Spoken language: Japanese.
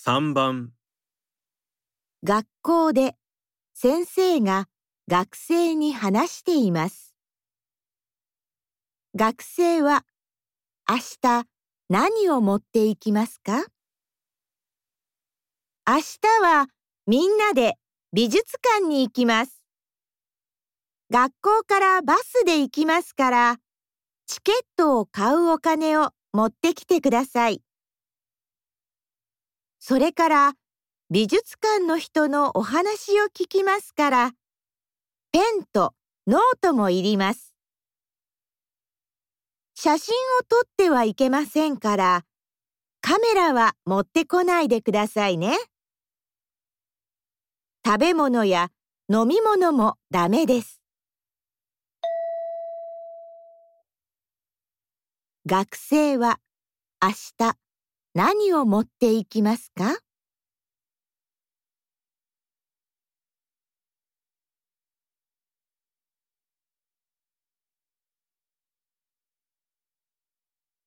3番学校で先生が学生に話しています。学生は明日何を持っていきますか？明日はみんなで美術館に行きます。学校からバスで行きますから、チケットを買うお金を持ってきてください。それから美術館の人のお話を聞きますから、ペンとノートもいります。写真を撮ってはいけませんから、カメラは持ってこないでくださいね。食べ物や飲み物もダメです。学生は明日何を持っていきますか？